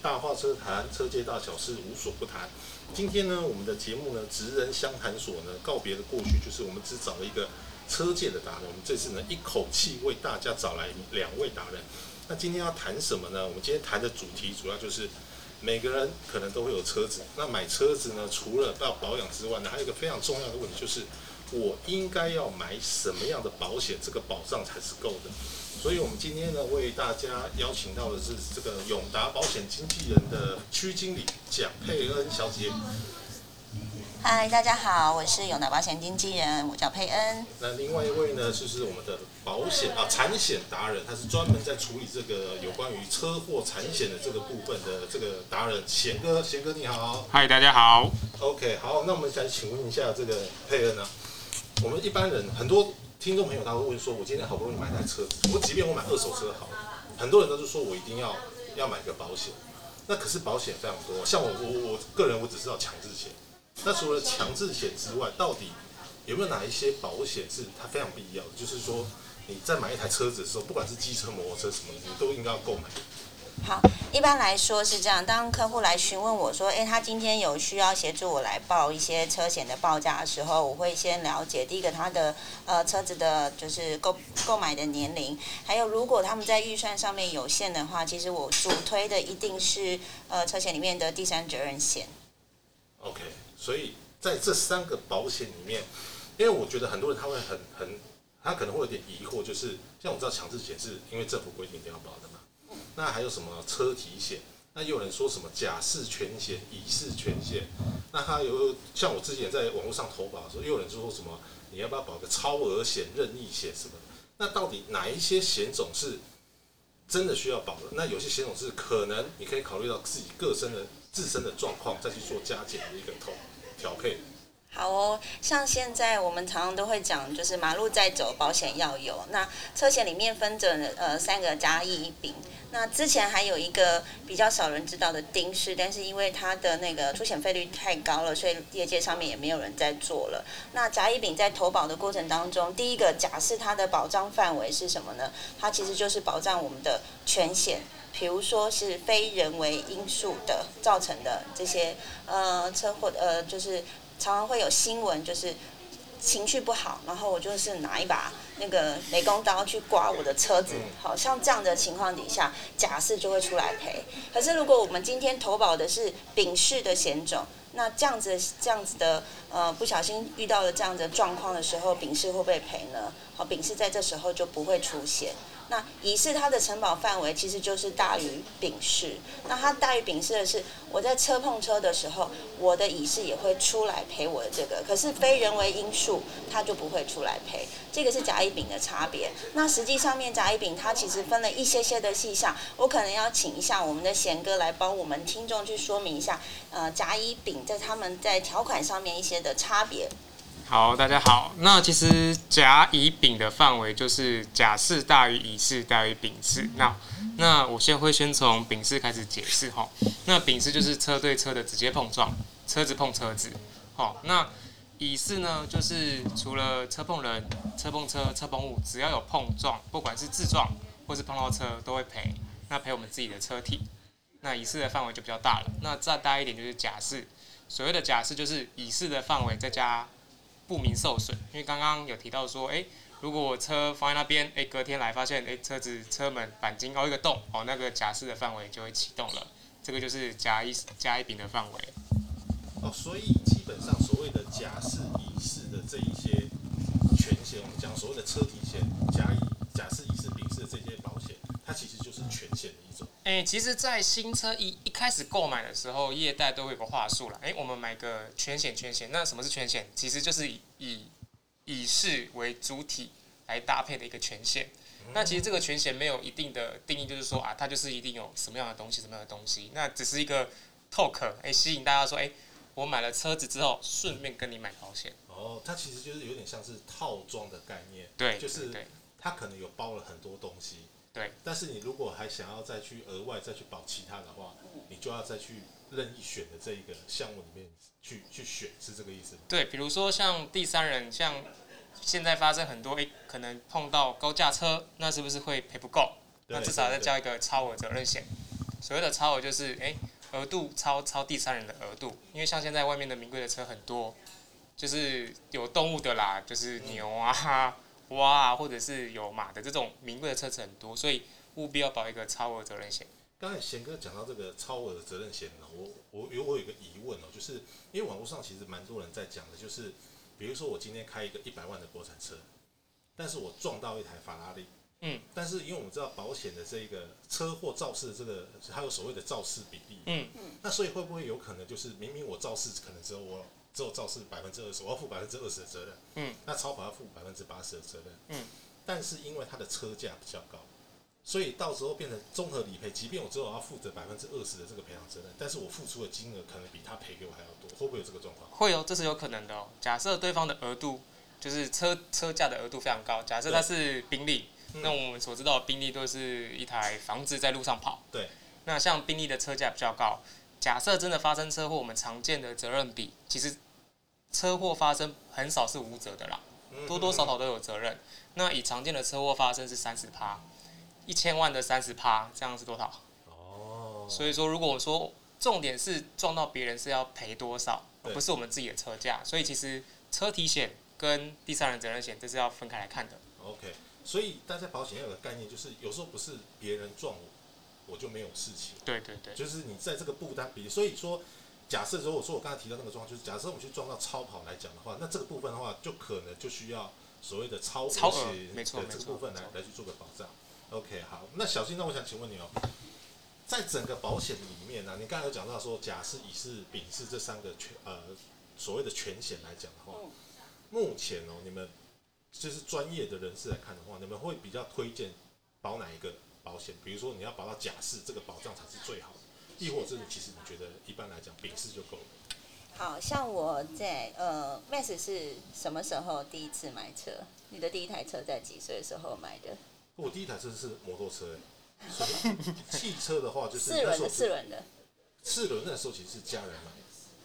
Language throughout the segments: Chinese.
大话车谈，车界大小事无所不谈。今天呢，我们的节目呢，职人相谈所呢，告别的过去，就是我们只找了一个车界的达人。我们这次呢，一口气为大家找来两位达人。那今天要谈什么呢？我们今天谈的主题主要就是每个人可能都会有车子。那买车子呢，除了要保养之外呢，还有一个非常重要的问题，就是我应该要买什么样的保险，这个保障才是够的。所以，我们今天呢，为大家邀请到的是这个永达保险经纪人的区经理蒋佩恩小姐。嗨，大家好，我是永达保险经纪人，我叫佩恩。那另外一位呢，就是我们的保险啊产险达人，他是专门在处理这个有关于车祸产险的这个部分的这个达人，贤哥，贤哥你好。嗨，大家好。OK，好，那我们想请问一下这个佩恩啊，我们一般人很多。听众朋友他会问说：“我今天好不容易买台车子，我即便我买二手车好，很多人都是说我一定要要买个保险。那可是保险非常多，像我我我个人我只知道强制险。那除了强制险之外，到底有没有哪一些保险是它非常必要的？就是说你在买一台车子的时候，不管是机车、摩托车什么，你都应该要购买。”好，一般来说是这样。当客户来询问我说：“诶，他今天有需要协助我来报一些车险的报价的时候，我会先了解第一个他的呃车子的，就是购购买的年龄，还有如果他们在预算上面有限的话，其实我主推的一定是呃车险里面的第三责任险。OK，所以在这三个保险里面，因为我觉得很多人他会很很，他可能会有点疑惑，就是像我知道强制险是因为政府规定一定要保的嘛。那还有什么车体险？那又有人说什么甲式全险、乙式全险？那他有像我之前在网络上投保的时候，又有人就说什么你要不要保个超额险、任意险什么的？那到底哪一些险种是真的需要保的？那有些险种是可能你可以考虑到自己个身的自身的状况，再去做加减的一个投调配。好哦，像现在我们常常都会讲，就是马路在走，保险要有。那车险里面分着呃三个甲乙丙。那之前还有一个比较少人知道的丁式，但是因为它的那个出险费率太高了，所以业界上面也没有人在做了。那甲乙丙在投保的过程当中，第一个甲式它的保障范围是什么呢？它其实就是保障我们的全险，比如说是非人为因素的造成的这些呃车祸呃就是。常常会有新闻，就是情绪不好，然后我就是拿一把那个美工刀去刮我的车子，好像这样的情况底下，假释就会出来赔。可是如果我们今天投保的是丙式的险种，那这样子这样子的呃不小心遇到了这样的状况的时候，丙式会不会赔呢？好，丙式在这时候就不会出现。那乙式它的承保范围其实就是大于丙式，那它大于丙式的是，我在车碰车的时候，我的乙式也会出来赔我的这个，可是非人为因素，它就不会出来赔，这个是甲乙丙的差别。那实际上面甲乙丙它其实分了一些些的细项，我可能要请一下我们的贤哥来帮我们听众去说明一下，呃，甲乙丙在他们在条款上面一些的差别。好，大家好。那其实甲乙丙的范围就是甲式大于乙式大于丙式。那那我先会先从丙式开始解释哈。那丙式就是车对车的直接碰撞，车子碰车子。好，那乙式呢，就是除了车碰人、车碰车、车碰物，只要有碰撞，不管是自撞或是碰到车，都会赔。那赔我们自己的车体。那乙式的范围就比较大了。那再大一点就是甲式。所谓的甲式就是乙式的范围再加。不明受损，因为刚刚有提到说，哎，如果我车放在那边，哎，隔天来发现，哎，车子车门钣金凹一个洞，哦，那个假释的范围就会启动了，这个就是甲乙甲乙丙的范围。哦，所以基本上所谓的甲式、乙式的这一些全险，我们讲所谓的车体险、甲乙、甲释、乙式、丙，它其实就是全险的一种。哎，其实，在新车一一开始购买的时候，业代都会有个话术了。哎，我们买个全险，全险。那什么是全险？其实就是以以以是为主体来搭配的一个全险。那其实这个全险没有一定的定义，就是说啊，它就是一定有什么样的东西，什么样的东西。那只是一个 talk，哎，吸引大家说，哎，我买了车子之后，顺便跟你买保险。哦，它其实就是有点像是套装的概念。对，就是它可能有包了很多东西。对，但是你如果还想要再去额外再去保其他的话，你就要再去任意选的这一个项目里面去去选，是这个意思吗？对，比如说像第三人，像现在发生很多，哎，可能碰到高价车，那是不是会赔不够？那至少再交一个超额责任险。所谓的超额就是哎额度超超第三人的额度，因为像现在外面的名贵的车很多，就是有动物的啦，就是牛啊、蛙啊，或者是有马的这种名贵的车子很多，所以务必要保一个超额责任险。刚才贤哥讲到这个超额的责任险呢，我我有我有一个疑问哦，就是因为网络上其实蛮多人在讲的，就是比如说我今天开一个一百万的国产车，但是我撞到一台法拉利，嗯，但是因为我们知道保险的这个车祸肇事的这个还有所谓的肇事比例，嗯嗯那所以会不会有可能就是明明我肇事可能只有我只有肇事百分之二十，我要负百分之二十的责任，嗯，那超跑要负百分之八十的责任，嗯，但是因为它的车价比较高。所以到时候变成综合理赔，即便我只有要负责百分之二十的这个赔偿责任，但是我付出的金额可能比他赔给我还要多，会不会有这个状况？会哦，这是有可能的哦。假设对方的额度就是车车价的额度非常高，假设它是宾利，嗯那我们所知道的宾利都是一台房子在路上跑。对。那像宾利的车价比较高，假设真的发生车祸，我们常见的责任比，其实车祸发生很少是无责的啦，嗯多多少少都有责任。那以常见的车祸发生是三十趴，一千万的三十趴，这样是多少？哦，所以说，如果我说重点是撞到别人是要赔多少，而不是我们自己的车价，所以其实车体险跟第三人责任险这是要分开来看的。OK，所以大家保险要有个概念，就是有时候不是别人撞我，我就没有事情，对对对，就是你在这个负担比例。所以说，假设如果说我刚才提到那个状况，就是假设我们去撞到超跑来讲的话，那这个部分的话，就可能就需要所谓的超超额险没错的这个部分来来去做个保障。OK，好，那小新，那我想请问你哦，在整个保险里面呢、你刚才有讲到说甲是、乙是、丙是这三个全呃所谓的全险来讲的话，嗯目前哦，你们就是专业的人士来看的话，你们会比较推荐保哪一个保险？比如说你要保到甲式，这个保障才是最好的，亦或者是其实你觉得一般来讲丙式就够了？好像我在呃，Max 是什么时候第一次买车？你的第一台车在几岁的时候买的？我第一台车是摩托车、汽车的话就是四轮的，四轮的，四轮那时候其实是家人买的，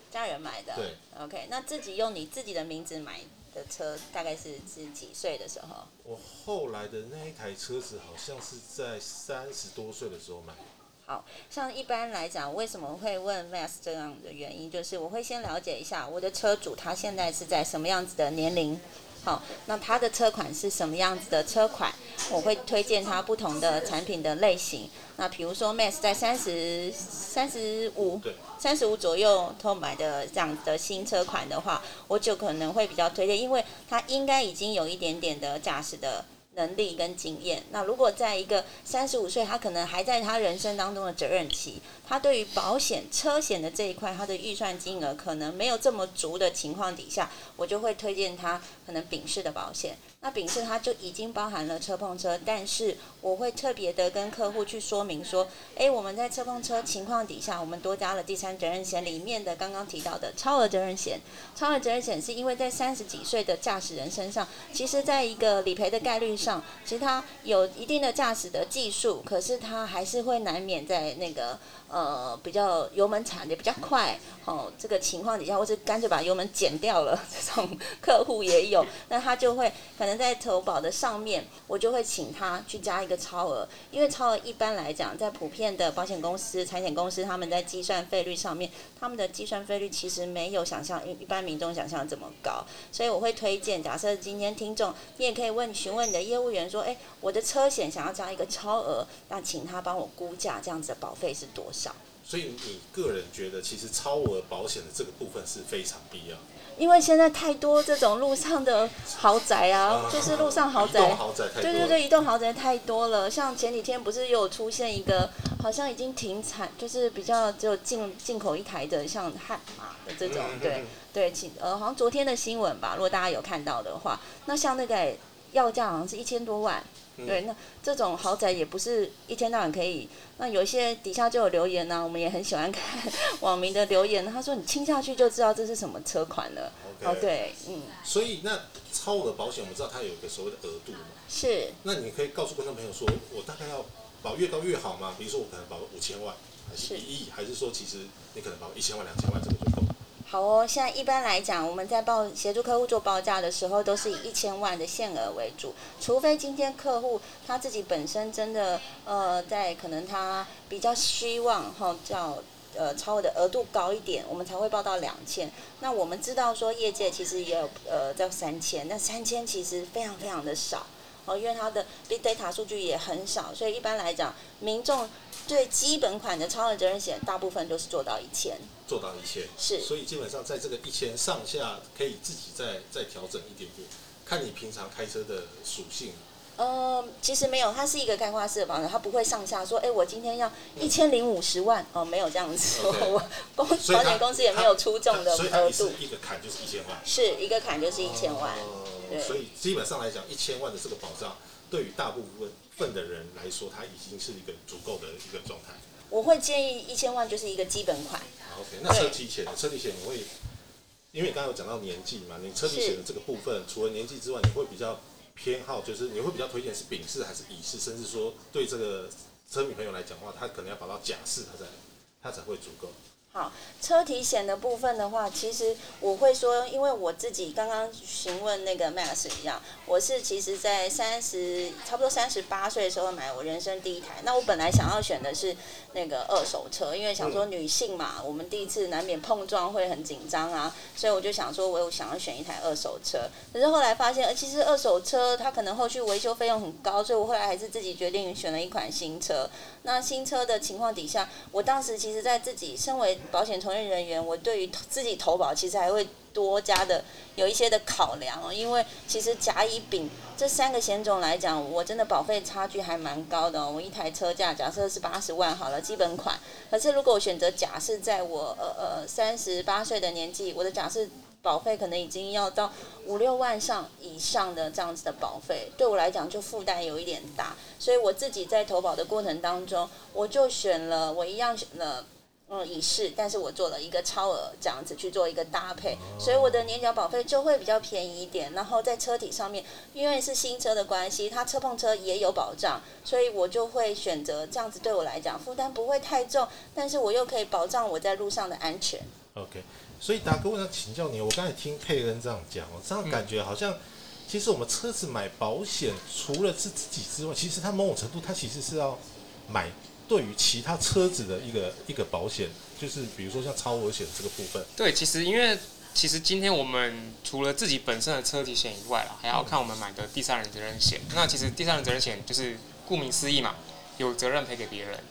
家人买的。对，OK，那自己用你自己的名字买的车，大概是是几岁的时候？我后来的那一台车子好像是在三十多岁的时候买的。好像一般来讲，为什么会问 Max 这样的原因，就是我会先了解一下我的车主他现在是在什么样子的年龄，好，那他的车款是什么样子的车款，我会推荐他不同的产品的类型。那比如说 Max 在三十三十五对，三十五左右购买的这样的新车款的话，我就可能会比较推荐，因为它应该已经有一点点的驾驶的能力跟经验。那如果在一个三十五岁，他可能还在他人生当中的责任期，他对于保险车险的这一块，他的预算金额可能没有这么足的情况底下，我就会推荐他可能丙式的保险。那丙式它就已经包含了车碰车，但是我会特别的跟客户去说明说，诶，我们在车碰车情况底下，我们多加了第三责任险里面的刚刚提到的超额责任险。超额责任险是因为在三十几岁的驾驶人身上，其实在一个理赔的概率上，其实他有一定的驾驶的技术，可是他还是会难免在那个呃比较油门踩的比较快哦这个情况底下，或是干脆把油门减掉了，这种客户也有，那他就会可能在投保的上面，我就会请他去加一个超额，因为超额一般来讲，在普遍的保险公司、财险公司，他们在计算费率上面，他们的计算费率其实没有想象一一般民众想象这么高，所以我会推荐，假设今天听众，你也可以问询问你的业务员说，哎，我的车险想要加一个超额，那请他帮我估价，这样子的保费是多少？所以你个人觉得，其实超额保险的这个部分是非常必要的。因为现在太多这种路上的豪宅啊，就是路上豪宅，豪宅。对对对，移动豪宅太多了。像前几天不是又有出现一个，好像已经停产，就是比较只有进进口一台的，像悍马的这种，嗯对对，请呃好像昨天的新闻吧，如果大家有看到的话，那像那个要价好像是一千多万。嗯对，那这种豪宅也不是一天到晚可以。那有一些底下就有留言呢、我们也很喜欢看网民的留言。他说你亲下去就知道这是什么车款了。哦，对，嗯，所以那超额保险，我们知道它有一个所谓的额度嘛。是那你可以告诉观众朋友说，我大概要保越高越好吗？比如说我可能保个五千万，还是是一亿，还是说其实你可能保一千万、两千万这个就够了？好哦，现在一般来讲，我们在报协助客户做报价的时候，都是以一千万的限额为主，除非今天客户他自己本身真的呃，在可能他比较希望哈叫呃超额的额度高一点，我们才会报到两千。那我们知道说业界其实也有呃在三千，那三千其实非常非常的少哦，因为它的 big data 数据也很少，所以一般来讲，民众最基本款的超额责任险大部分都是做到一千。做到一千，是。所以基本上在这个一千上下，可以自己再再调整一点点，看你平常开车的属性。呃，其实没有，它是一个开花式的保障，它不会上下说，哎，我今天要一千零五十万哦，没有这样子 我公保险公司也没有出众的所以它一次额度，一个坎就是一千万，是一个坎就是一千万，所以基本上来讲，一千万的这个保障，对于大部分份的人来说，它已经是一个足够的一个状态。我会建议一千万就是一个基本款，OK，那车体险呢？车体险你会，因为刚刚有讲到年纪嘛，你车体险的这个部分，除了年纪之外，你会比较偏好，就是你会比较推荐是丙式还是乙式，甚至说对这个车迷朋友来讲的话，他可能要保到甲式，他才他才会足够。好，车体险的部分的话，其实我会说，因为我自己刚刚询问那个 Max 一样，我是其实在三十差不多三十八岁的时候买我人生第一台。那我本来想要选的是那个二手车，因为想说女性嘛，我们第一次难免碰撞会很紧张啊，所以我就想说，我有想要选一台二手车。可是后来发现，呃，其实二手车它可能后续维修费用很高，所以我后来还是自己决定选了一款新车。那新车的情况底下，我当时其实在自己身为保险从业人员，我对于自己投保其实还会多加的有一些的考量哦，因为其实甲乙丙这三个险种来讲，我真的保费差距还蛮高的哦。我一台车价假设是八十万好了，基本款，可是如果我选择甲是在我呃呃三十八岁的年纪，我的甲是保费可能已经要到五六万上以上的这样子的保费，对我来讲就负担有一点大，所以我自己在投保的过程当中，我就选了我一样选了。嗯，仪式，但是我做了一个超额这样子去做一个搭配，所以我的年缴保费就会比较便宜一点。然后在车体上面，因为是新车的关系，它车碰车也有保障，所以我就会选择这样子，对我来讲负担不会太重，但是我又可以保障我在路上的安全。OK，所以达哥，我想请教你，我刚才听佩恩这样讲哦，这样感觉好像，其实我们车子买保险，除了是自己之外，其实它某种程度，它其实是要买对于其他车子的一个一个保险，就是比如说像超额险这个部分。对，其实因为其实今天我们除了自己本身的车体险以外啦，还要看我们买的第三人责任险。那其实第三人责任险就是顾名思义嘛，有责任赔给别人。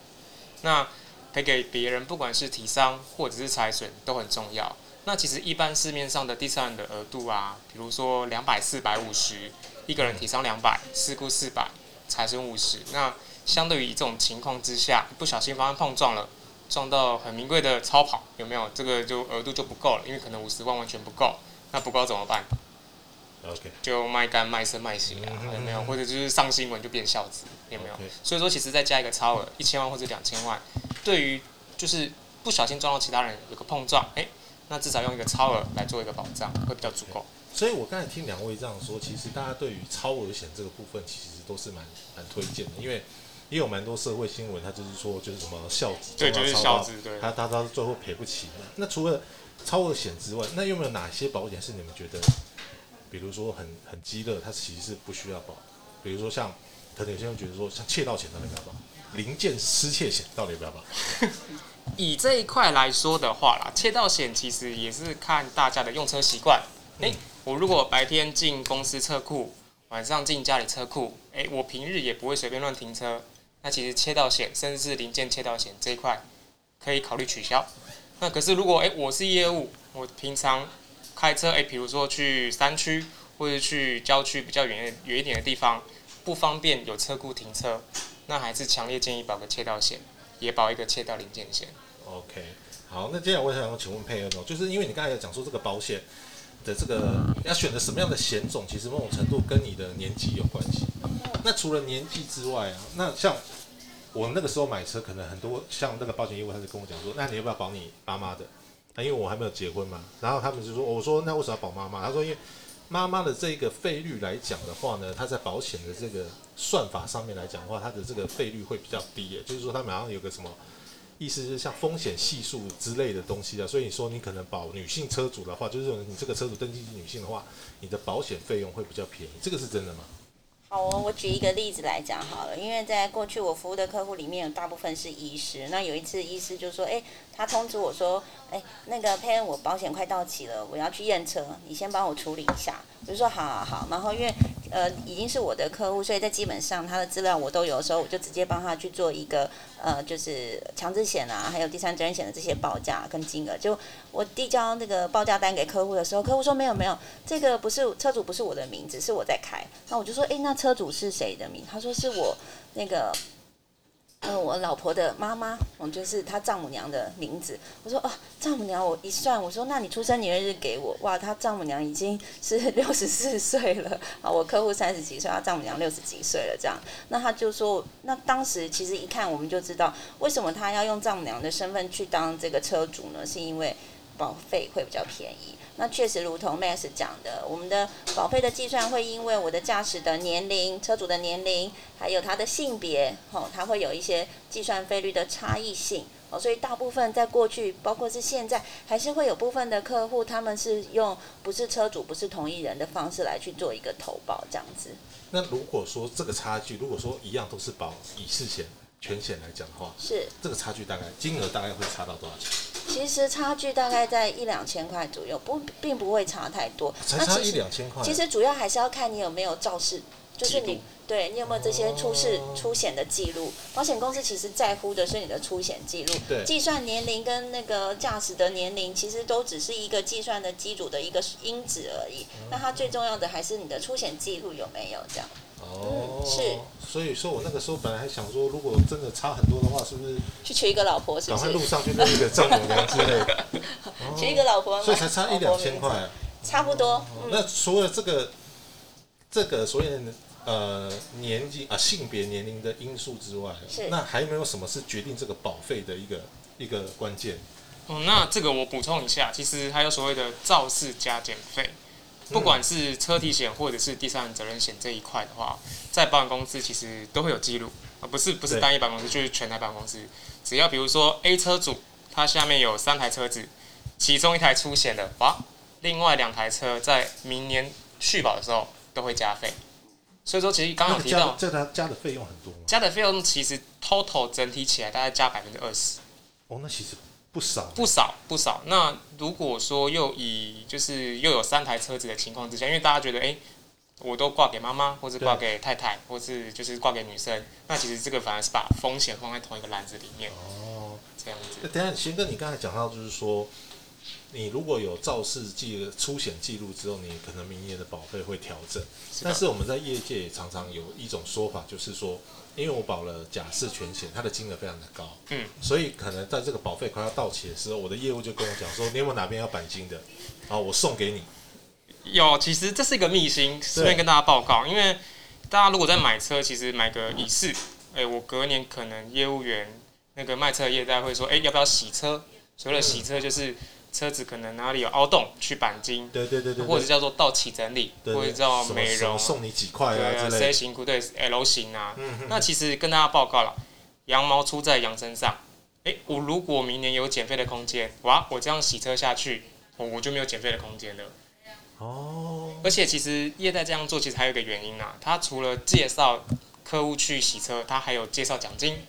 那赔给别人，不管是体伤或者是财损，都很重要。那其实一般市面上的第三人的额度啊，比如说两百、四百、五十，一个人体伤两百，事故四百，财损五十。那相对于这种情况之下，不小心发生碰撞了，撞到很名贵的超跑，有没有？这个就额度就不够了，因为可能五十万完全不够。那不够怎么办？OK，就卖肝、卖身、卖血啊，有没有？或者就是上新闻就变孝子，有没有？所以说，其实再加一个超额一千万或者两千万，对于就是不小心撞到其他人有个碰撞，哎、那至少用一个超额来做一个保障，会比较足够。所以我刚才听两位这样说，其实大家对于超额险这个部分，其实都是蛮蛮推荐的，因为也有蛮多社会新闻，他就是说就是什么孝子对，就是撞到超到孝子，对。他他他最后赔不起。那除了超额险之外，那有没有哪些保险是你们觉得，比如说很很激烈，它其实是不需要保？比如说像，可能有些人觉得说，像窃盗险到底要不要保？零件失窃险到底要不要保？以这一块来说的话啦，窃盗险其实也是看大家的用车习惯。诶、嗯我如果白天进公司车库，晚上进家里车库，诶、我平日也不会随便乱停车。那其实切到险，甚至是零件切到险这一块，可以考虑取消。那可是如果诶、我是业务，我平常开车诶、比如说去山区或者去郊区比较远远一点的地方，不方便有车库停车，那还是强烈建议保个切到险。也保一个切到零件险。OK，好，那接下来我想要请问佩恩哦，就是因为你刚才有讲说这个保险的这个要选择什么样的险种，其实某种程度跟你的年纪有关系。那除了年纪之外啊，那像我那个时候买车，可能很多像那个保险业务，他就跟我讲说，那你要不要保你妈妈的？那因为我还没有结婚嘛，然后他们就说，我说那为什么要保妈妈？他说因为妈妈的这个费率来讲的话呢，它在保险的这个算法上面来讲的话，它的这个费率会比较低耶，就是说他们好像有个什么意思是像风险系数之类的东西啊。所以你说你可能保女性车主的话，就是你这个车主登记是女性的话，你的保险费用会比较便宜，这个是真的吗？好哦，我举一个例子来讲好了，因为在过去我服务的客户里面有大部分是医师，那有一次医师就说，哎，他通知我说，哎，那个佩恩，我保险快到期了，我要去验车，你先帮我处理一下。我就说好好好，然后因为呃已经是我的客户，所以在基本上他的资料我都有的时候，我就直接帮他去做一个呃就是强制险啊，还有第三责任险的这些报价跟金额。就我递交那个报价单给客户的时候，客户说没有没有，这个不是车主不是我的名字，是我在开。那我就说，哎，那车主是谁的名？他说是我那个。呃，我老婆的妈妈，我就是她丈母娘的名字。我说哦，丈母娘，我一算，我说那你出生年月日给我。哇，她丈母娘已经是 六十四岁了啊，我客户三十几岁，她丈母娘六十几岁了，这样。那他就说，那当时其实一看我们就知道，为什么他要用丈母娘的身份去当这个车主呢？是因为保费会比较便宜。那确实，如同 Max 讲的，我们的保费的计算会因为我的驾驶的年龄、车主的年龄，还有他的性别，吼，他会有一些计算费率的差异性。哦，所以大部分在过去，包括是现在，还是会有部分的客户，他们是用不是车主、不是同一人的方式来去做一个投保这样子。那如果说这个差距，如果说一样都是保乙事险、全险来讲的话，是这个差距大概金额大概会差到多少钱？其实差距大概在一两千块左右，不并不会差太多。才差一两千块。其实主要还是要看你有没有肇事，就是你对你有没有这些出事出险的记录。保险公司其实在乎的是你的出险记录。对。计算年龄跟那个驾驶的年龄，其实都只是一个计算的基础的一个因子而已。那它最重要的还是你的出险记录有没有这样。哦，是，所以说我那个时候本来还想说，如果真的差很多的话，是不是去娶一个老婆？是不是？赶快路上去认一个丈母娘之类的，娶一个老婆，所以才差一两千块，差不多。那除了这个这个所谓的呃年纪啊性别年龄的因素之外，那还有没有什么是决定这个保费的一个一个关键？哦，那这个我补充一下，其实还有所谓的肇事加减费。不管是车体险或者是第三人责任险这一块的话，在保险公司其实都会有记录，啊不是不是单一保险公司，就是全台保险公司。只要比如说 A 车主他下面有三台车子，其中一台出险了，哇，另外两台车在明年续保的时候都会加费。所以说，其实刚刚提到这它加的费用很多，加的费用其实 total 整体起来大概加百分之二十。哦，那其实。不少，不少，不少。那如果说又以就是又有三台车子的情况之下，因为大家觉得，哎，我都挂给妈妈，或者挂给太太，或是就是挂给女生，那其实这个反而是把风险放在同一个篮子里面。哦，这样子。等下，贤哥，你刚才讲到就是说，你如果有肇事记出险记录之后，你可能明年的保费会调整。但是我们在业界也常常有一种说法，就是说。因为我保了假释全险，它的金额非常的高，嗯，所以可能在这个保费快要到期的时候，我的业务就跟我讲说，你有没有哪边要钣金的，好，我送给你。有，其实这是一个秘辛，顺便跟大家报告，因为大家如果在买车，其实买个乙式，哎，我隔年可能业务员那个卖车业代会说，哎，要不要洗车？所谓的洗车就是。车子可能哪里有凹洞，去钣金，对对对对，或者叫做到期整理，或者叫美容，送你几块啊之类 C 型裤对 L 型啊，那其实跟大家报告了，羊毛出在羊身上。哎，我如果明年有减费的空间，哇，我这样洗车下去，我我就没有减费的空间了。哦。而且其实业代这样做，其实还有一个原因啊，他除了介绍客户去洗车，他还有介绍奖金，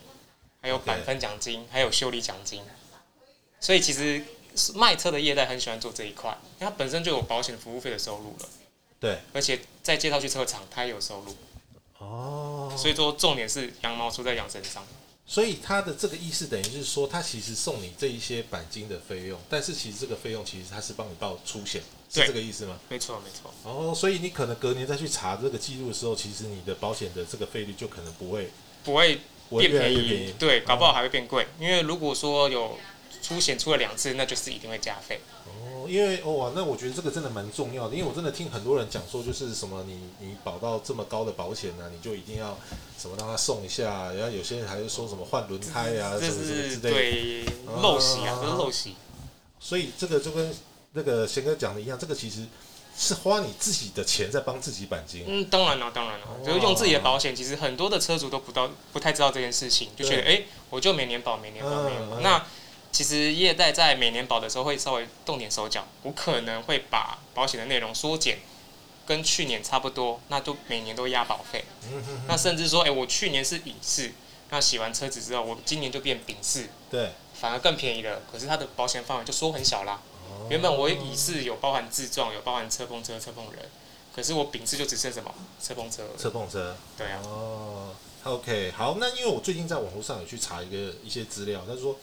还有百分奖金，还有修理奖金。所以其实。卖车的业代很喜欢做这一块，因为它本身就有保险服务费的收入了。对，而且再介绍去车厂，它也有收入。哦。所以说，重点是羊毛出在羊身上。所以他的这个意思等于是说，他其实送你这一些钣金的费用，但是其实这个费用其实他是帮你报出险，是这个意思吗？没错，没错。哦，所以你可能隔年再去查这个记录的时候，其实你的保险的这个费率就可能不会不会变便宜，对，搞不好还会变贵，因为如果说有。出险出了两次，那就是一定会加费。哦，因为哇，那我觉得这个真的蛮重要的，因为我真的听很多人讲说，就是什么你你保到这么高的保险呢，你就一定要什么让他送一下，然后有些人还是说什么换轮胎啊，什么什么之类的，对，陋习啊，这是陋习。所以这个就跟那个贤哥讲的一样，这个其实是花你自己的钱在帮自己钣金。嗯，当然了，当然了，就是用自己的保险。其实很多的车主都不到不太知道这件事情，就觉得哎、诶我就每年保，每年保，每年保。嗯嗯那其实业代在每年保的时候会稍微动点手脚，我可能会把保险的内容缩减，跟去年差不多，那就每年都压保费。那甚至说，哎、我去年是乙式，那洗完车子之后，我今年就变丙式，对，反而更便宜了。可是它的保险范围就缩很小啦。原本我乙式有包含自撞，有包含车碰车、车碰人，可是我丙式就只剩什么车碰车。车碰车。对啊，哦，OK，好，那因为我最近在网络上有去查一个一些资料，他说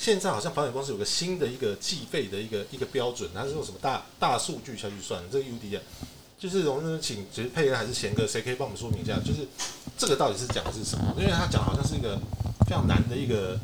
现在好像保险公司有个新的一个计费的一个一个标准，它是用什么大大数据下去算这个 UDI，就是我们请其实佩恩还是贤哥，谁可以帮我们说明一下，就是这个到底是讲的是什么？因为他讲好像是一个非常难的一个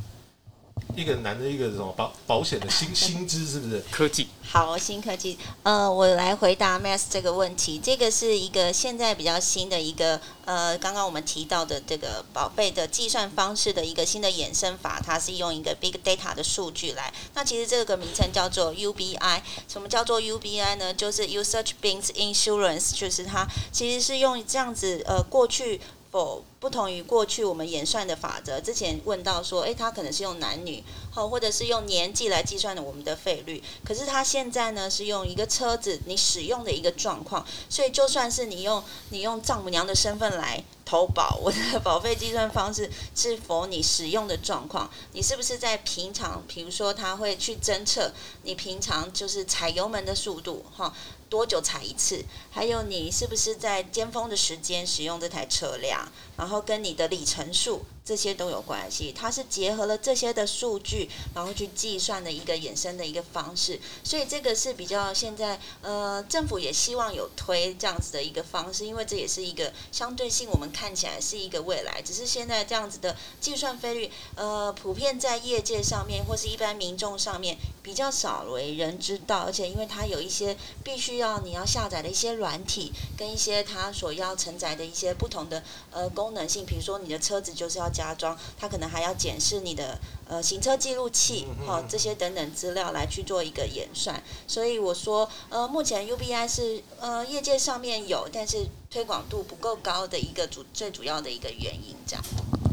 一个男的一个什么保保险的新新知，是不是？科技好，新科技，呃，我来回答 Max 这个问题。这个是一个现在比较新的一个，呃，刚刚我们提到的这个保费的计算方式的一个新的衍生法，它是用一个 Big Data 的数据来。那其实这个名称叫做 UBI。什么叫做 UBI 呢？就是 Usage Based Insurance，就是它其实是用这样子，呃，过去。否不同于过去我们演算的法则，之前问到说，诶，它可能是用男女，好，或者是用年纪来计算的我们的费率。可是它现在呢是用一个车子你使用的一个状况，所以就算是你用你用丈母娘的身份来投保，我的 保费计算方式是否你使用的状况，你是不是在平常，比如说他会去侦测你平常就是踩油门的速度，哈。多久踩一次？还有你是不是在尖峰的时间使用这台车辆？然后跟你的里程数这些都有关系。它是结合了这些的数据，然后去计算的一个衍生的一个方式。所以这个是比较现在呃政府也希望有推这样子的一个方式，因为这也是一个相对性，我们看起来是一个未来。只是现在这样子的计算费率，呃，普遍在业界上面或是一般民众上面比较少为人知道，而且因为它有一些必须要你要下载的一些软体，跟一些它所要承载的一些不同的呃功能性，比如说你的车子就是要加装，它可能还要检视你的呃行车记录器，好、这些等等资料来去做一个演算。所以我说，呃，目前 UBI 是呃业界上面有，但是推广度不够高的一个主最主要的一个原因，这样。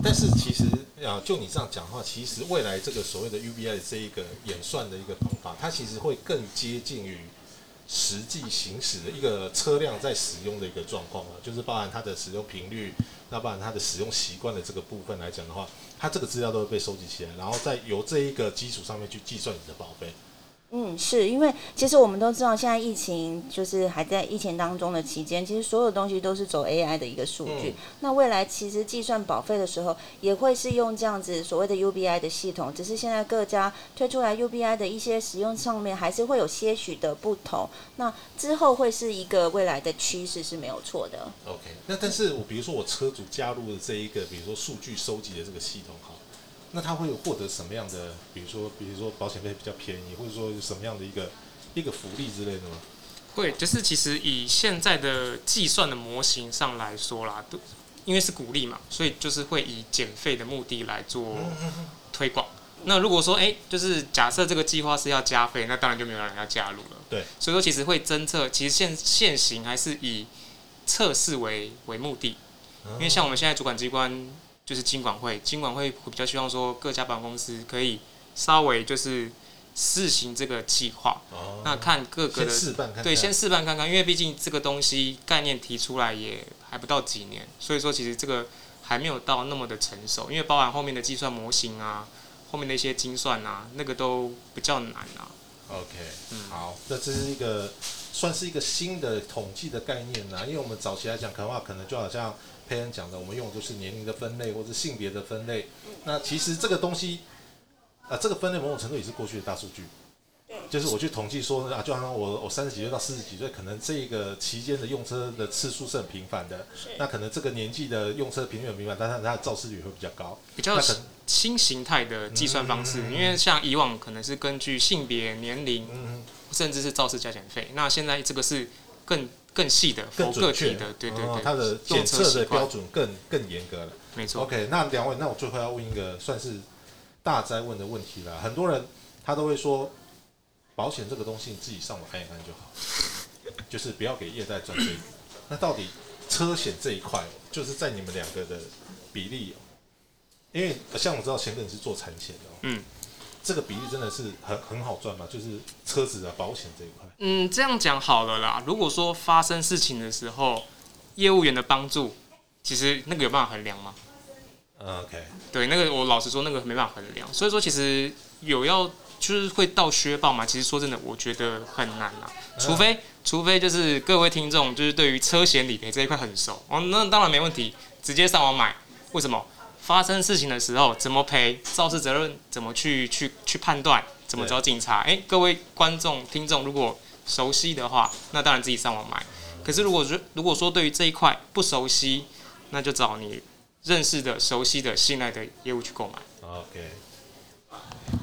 但是其实啊，就你这样讲的话，其实未来这个所谓的 UBI 这一个演算的一个方法，它其实会更接近于实际行驶的一个车辆在使用的一个状况啊，就是包含它的使用频率，那包含它的使用习惯的这个部分来讲的话，它这个资料都会被收集起来，然后再由这一个基础上面去计算你的保费。嗯，是因为其实我们都知道，现在疫情就是还在疫情当中的期间，其实所有东西都是走 AI 的一个数据。嗯那未来其实计算保费的时候，也会是用这样子所谓的 UBI 的系统，只是现在各家推出来 UBI 的一些使用上面，还是会有些许的不同。那之后会是一个未来的趋势是没有错的。OK，那但是我比如说我车主加入了这一个，比如说数据收集的这个系统，好，那他会有获得什么样的，比如说比如说保险费比较便宜，或者说有什么样的一个一个福利之类的吗？会，就是其实以现在的计算的模型上来说啦，都因为是鼓励嘛，所以就是会以减费的目的来做推广。那如果说，哎、就是假设这个计划是要加费，那当然就没有人要加入了。对，所以说其实会侦测，其实现现行还是以测试为为目的，因为像我们现在主管机关就是金管会，金管会会比较希望说各家保险公司可以稍微就是试行这个计划，哦，那看各个的对，先试办看看，因为毕竟这个东西概念提出来也还不到几年，所以说其实这个还没有到那么的成熟，因为包含后面的计算模型啊，后面的一些精算啊，那个都比较难啊。OK，嗯好，那这是一个算是一个新的统计的概念啊、因为我们早期来讲，可能话可能就好像佩恩讲的，我们用的就是年龄的分类或者性别的分类。那其实这个东西，啊、这个分类某种程度也是过去的大数据。就是我去统计说啊，就好像我我三十几岁到四十几岁，可能这个期间的用车的次数是很频繁的。那可能这个年纪的用车频率很频繁，但是它的肇事率会比较高。比较那可新形态的计算方式，因为像以往可能是根据性别、年龄，嗯，甚至是肇事加减费，那现在这个是更更细的，更个准确体的，对对它的检测的标准更更严格了。没错。OK，那两位，那我最后要问一个算是大灾问的问题了。很多人他都会说，保险这个东西你自己上网看一看就好。就是不要给业代赚这一笔。那到底车险这一块，就是在你们两个的比例哦，因为像我知道贤哥你是做产险的哦，嗯，这个比例真的是很很好赚嘛，就是车子的保险这一块。嗯，这样讲好了啦。如果说发生事情的时候，业务员的帮助，其实那个有办法衡量吗？嗯 OK，对，那个我老实说，那个没办法衡量。所以说，其实有要就是会到削爆嘛。其实说真的，我觉得很难啦。除非除非就是各位听众就是对于车险理赔这一块很熟哦，那当然没问题，直接上网买。为什么？发生事情的时候怎么赔，肇事责任怎么去去去判断，怎么找警察？哎，各位观众听众如果熟悉的话，那当然自己上网买。可是如果说如果说对于这一块不熟悉，那就找你认识的、熟悉的、信赖的业务去购买。OK，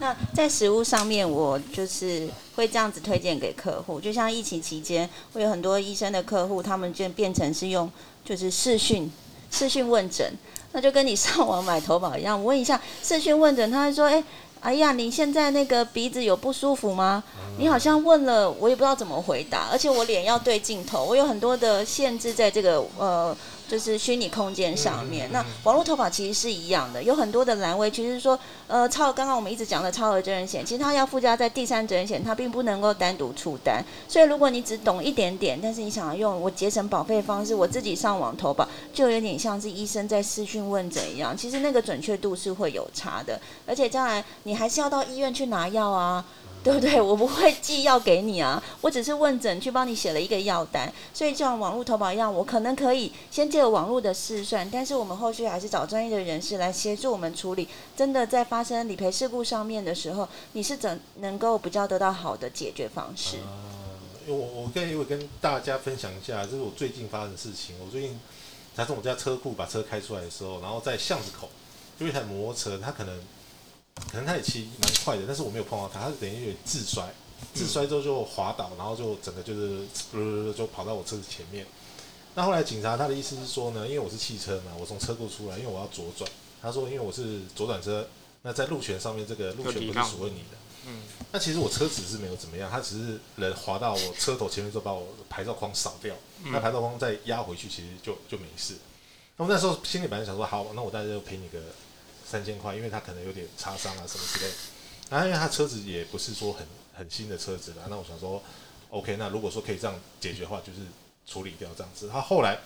那在食物上面，我就是会这样子推荐给客户。就像疫情期间，会有很多医生的客户，他们就变成是用就是视讯视讯问诊，那就跟你上网买投保一样。我问一下社讯问诊，他会说：“哎、哎呀，你现在那个鼻子有不舒服吗？”你好像问了，我也不知道怎么回答，而且我脸要对镜头，我有很多的限制在这个呃。就是虚拟空间上面，那网络投保其实是一样的，有很多的栏位，其实说，呃，超刚刚我们一直讲的超额责任险，其实它要附加在第三责任险，它并不能够单独出单。所以如果你只懂一点点，但是你想要用我节省保费方式，我自己上网投保，就有点像是医生在私讯问诊一样，其实那个准确度是会有差的，而且将来你还是要到医院去拿药啊。对不对？我不会寄药给你啊，我只是问诊去帮你写了一个药单，所以就像网络投保一样，我可能可以先借网络的试算，但是我们后续还是找专业的人士来协助我们处理。真的在发生理赔事故上面的时候，你是怎能够比较得到好的解决方式？因为我我跟我跟大家分享一下，这是我最近发生的事情。我最近才从我家车库把车开出来的时候，然后在巷子口就一台摩托车，它可能可能他也骑蛮快的，但是我没有碰到他，他是等于有点自摔，自摔之后就滑倒，然后就整个就是呃 就跑到我车子前面。那后来警察他的意思是说呢，因为我是汽车嘛，我从车库出来，因为我要左转，他说因为我是左转车，那在路权上面这个路权不是属于你的。嗯，那其实我车子是没有怎么样，他只是人滑到我车头前面之后把我牌照框扫掉，那牌照框再压回去，其实就就没事。那我那时候心里本来想说，好，那我大概就赔你个三千块，因为他可能有点擦伤啊什么之类。然后因为他车子也不是说很很新的车子啦，那我想说，OK，那如果说可以这样解决的话，就是处理掉这样子。他后来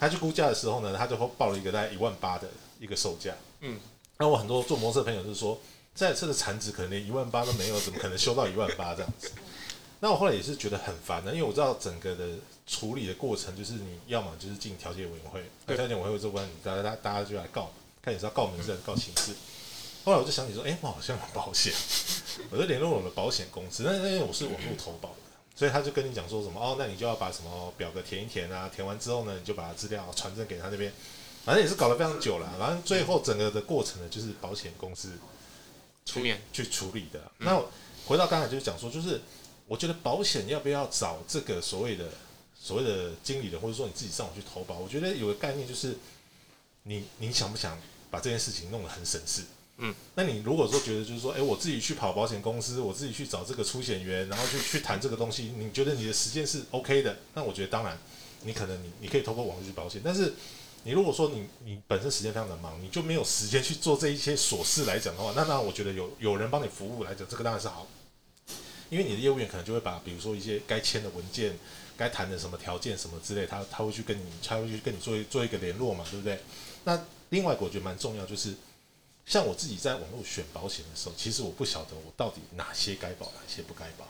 他去估价的时候呢，他就报了一个大概一万八的一个售价。嗯，那我很多做摩托车的朋友就是说，这台车的残值可能连一万八都没有，怎么可能修到一万八这样子？那我后来也是觉得很烦的，因为我知道整个的处理的过程，就是你要么就是进调解委员会，调解委员会这关，你大家大家就来告，看你是要告民事还是告刑事。后来我就想起说，哎、我好像有保险，我就联络我们保险公司，那因为我是网络投保的，所以他就跟你讲说什么，哦，那你就要把什么表格填一填啊，填完之后呢，你就把资料传真给他那边，反正也是搞了非常久了，反正最后整个的过程呢，就是保险公司出面去处理的。那回到刚才就是讲说，就是我觉得保险要不要找这个所谓的所谓的经理人，或者说你自己上网去投保，我觉得有个概念就是你你想不想把这件事情弄得很省事？嗯，那你如果说觉得就是说，哎、我自己去跑保险公司，我自己去找这个出险员，然后去去谈这个东西，你觉得你的时间是 OK 的？那我觉得当然，你可能你你可以透过网络去保险，但是你如果说你你本身时间非常的忙，你就没有时间去做这一些琐事来讲的话，那那我觉得有有人帮你服务来讲，这个当然是好，因为你的业务员可能就会把比如说一些该签的文件、该谈的什么条件什么之类，他他会去跟你，他会去跟你做一做一个联络嘛，对不对？那另外一个我觉得蛮重要，就是像我自己在网络选保险的时候，其实我不晓得我到底哪些该保，哪些不该保。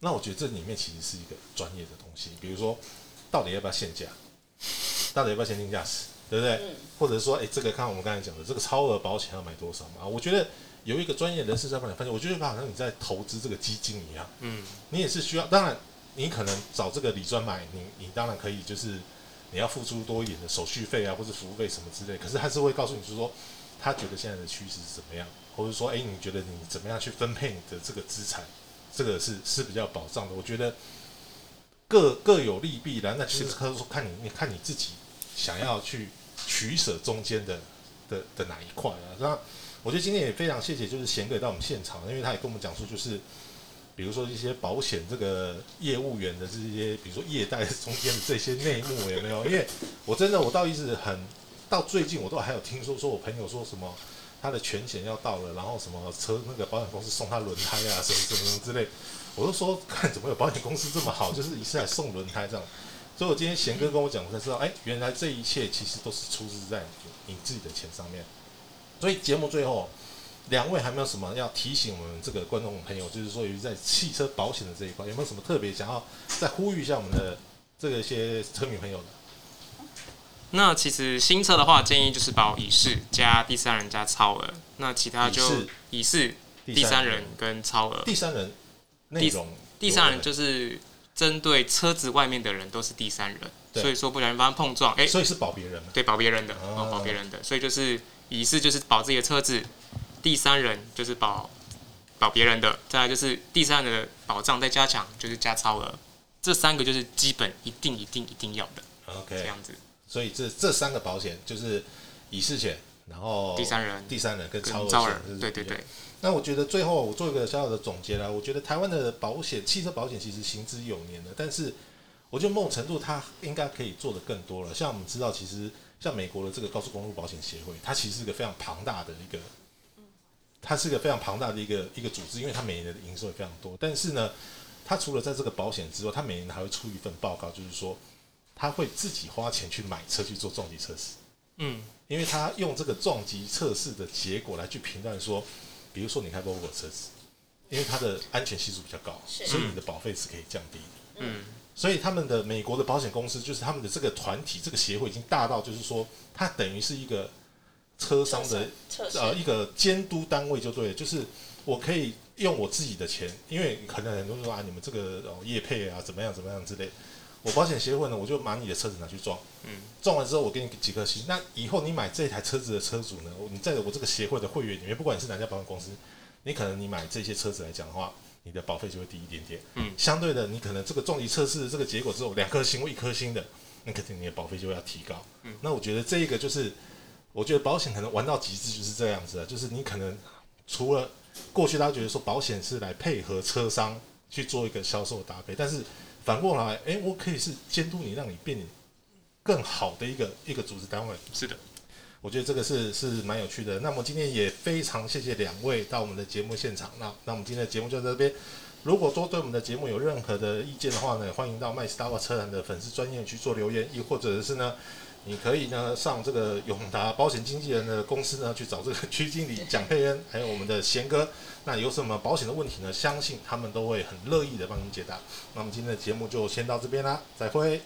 那我觉得这里面其实是一个专业的东西，比如说到底要不要限价，到底要不要限定驾驶，对不对？嗯或者说，哎，这个看我们刚才讲的这个超额保险要买多少嘛？我觉得有一个专业人士在帮你分析，我觉得好像你在投资这个基金一样，嗯，你也是需要，当然你可能找这个理专买，你你当然可以就是你要付出多一点的手续费啊，或者服务费什么之类，可是他是会告诉你是说，他觉得现在的趋势是怎么样，或者说，哎，你觉得你怎么样去分配你的这个资产，这个是是比较保障的。我觉得各各有利弊啦，那其实他说看你你看你自己想要去取舍中间的的的哪一块啊。那我觉得今天也非常谢谢，就是贤哥也到我们现场，因为他也跟我们讲述，就是比如说一些保险这个业务员的这些，比如说业代中间的这些内幕有没有？因为我真的我倒一直很到最近我都还有听说说我朋友说什么他的全险要到了，然后什么车那个保险公司送他轮胎啊什么什么什么之类，我都说看怎么有保险公司这么好，就是一次来送轮胎这样。所以我今天贤哥跟我讲，我才知道，哎，原来这一切其实都是出自在你自己的钱上面。所以节目最后。两位还没有什么要提醒我们这个观众朋友，就是说，于在汽车保险的这一块，有没有什么特别想要再呼吁一下我们的这个一些车迷朋友的？那其实新车的话，建议就是保乙式加第三人加超额，那其他就乙式第三人跟超额。第三人内容，第三人就是针对车子外面的人都是第三人，所以说不小心发生碰撞，哎，所以是保别人对，保别人的，哦，保别人的，所以就是乙式就是保自己的车子。第三人就是保保别人的，再来就是第三人的保障再加强，就是加超额，这三个就是基本一定一定一定要的。OK，这样子。所以这这三个保险就是乙事险，然后第三人、第三人跟超额险。对对对。那我觉得最后我做一个小小的总结啦，我觉得台湾的保险汽车保险其实行之有年了，但是我觉得某种程度它应该可以做的更多了。像我们知道，其实像美国的这个高速公路保险协会，它其实是一个非常庞大的一个。它是一个非常庞大的一个一个组织，因为它每年的营收也非常多。但是呢，它除了在这个保险之外，它每年还会出一份报告，就是说，他会自己花钱去买车去做撞击测试。嗯，因为他用这个撞击测试的结果来去评断说，比如说你开 Volvo 车子，因为它的安全系数比较高，所以你的保费是可以降低的。嗯，所以他们的美国的保险公司，就是他们的这个团体、这个协会已经大到，就是说，它等于是一个。车商的呃一个监督单位就对了，就是我可以用我自己的钱，因为可能很多人说啊，你们这个哦业配啊怎么样怎么样之类，我保险协会呢，我就把你的车子拿去撞，嗯，撞完之后我给你几颗星，那以后你买这台车子的车主呢，你在我这个协会的会员里面，不管你是哪家保险公司，你可能你买这些车子来讲的话，你的保费就会低一点点，嗯，相对的，你可能这个撞击测试这个结果之后两颗星或一颗星的，那肯定你的保费就要提高，嗯，那我觉得这一个就是。我觉得保险可能玩到极致就是这样子啊，就是你可能除了过去大家觉得说保险是来配合车商去做一个销售搭配，但是反过来，哎，我可以是监督你，让你变更好的一个一个组织单位。是的，我觉得这个是是蛮有趣的。那么今天也非常谢谢两位到我们的节目现场。那那我们今天的节目就在这边。如果说对我们的节目有任何的意见的话呢，欢迎到麦斯达瓦车展的粉丝专业去做留言，亦或者是呢。你可以呢上这个永达保险经纪人的公司呢去找这个区经理蒋佩恩，还有我们的贤哥。那有什么保险的问题呢？相信他们都会很乐意的帮您解答。那么今天的节目就先到这边啦，再会。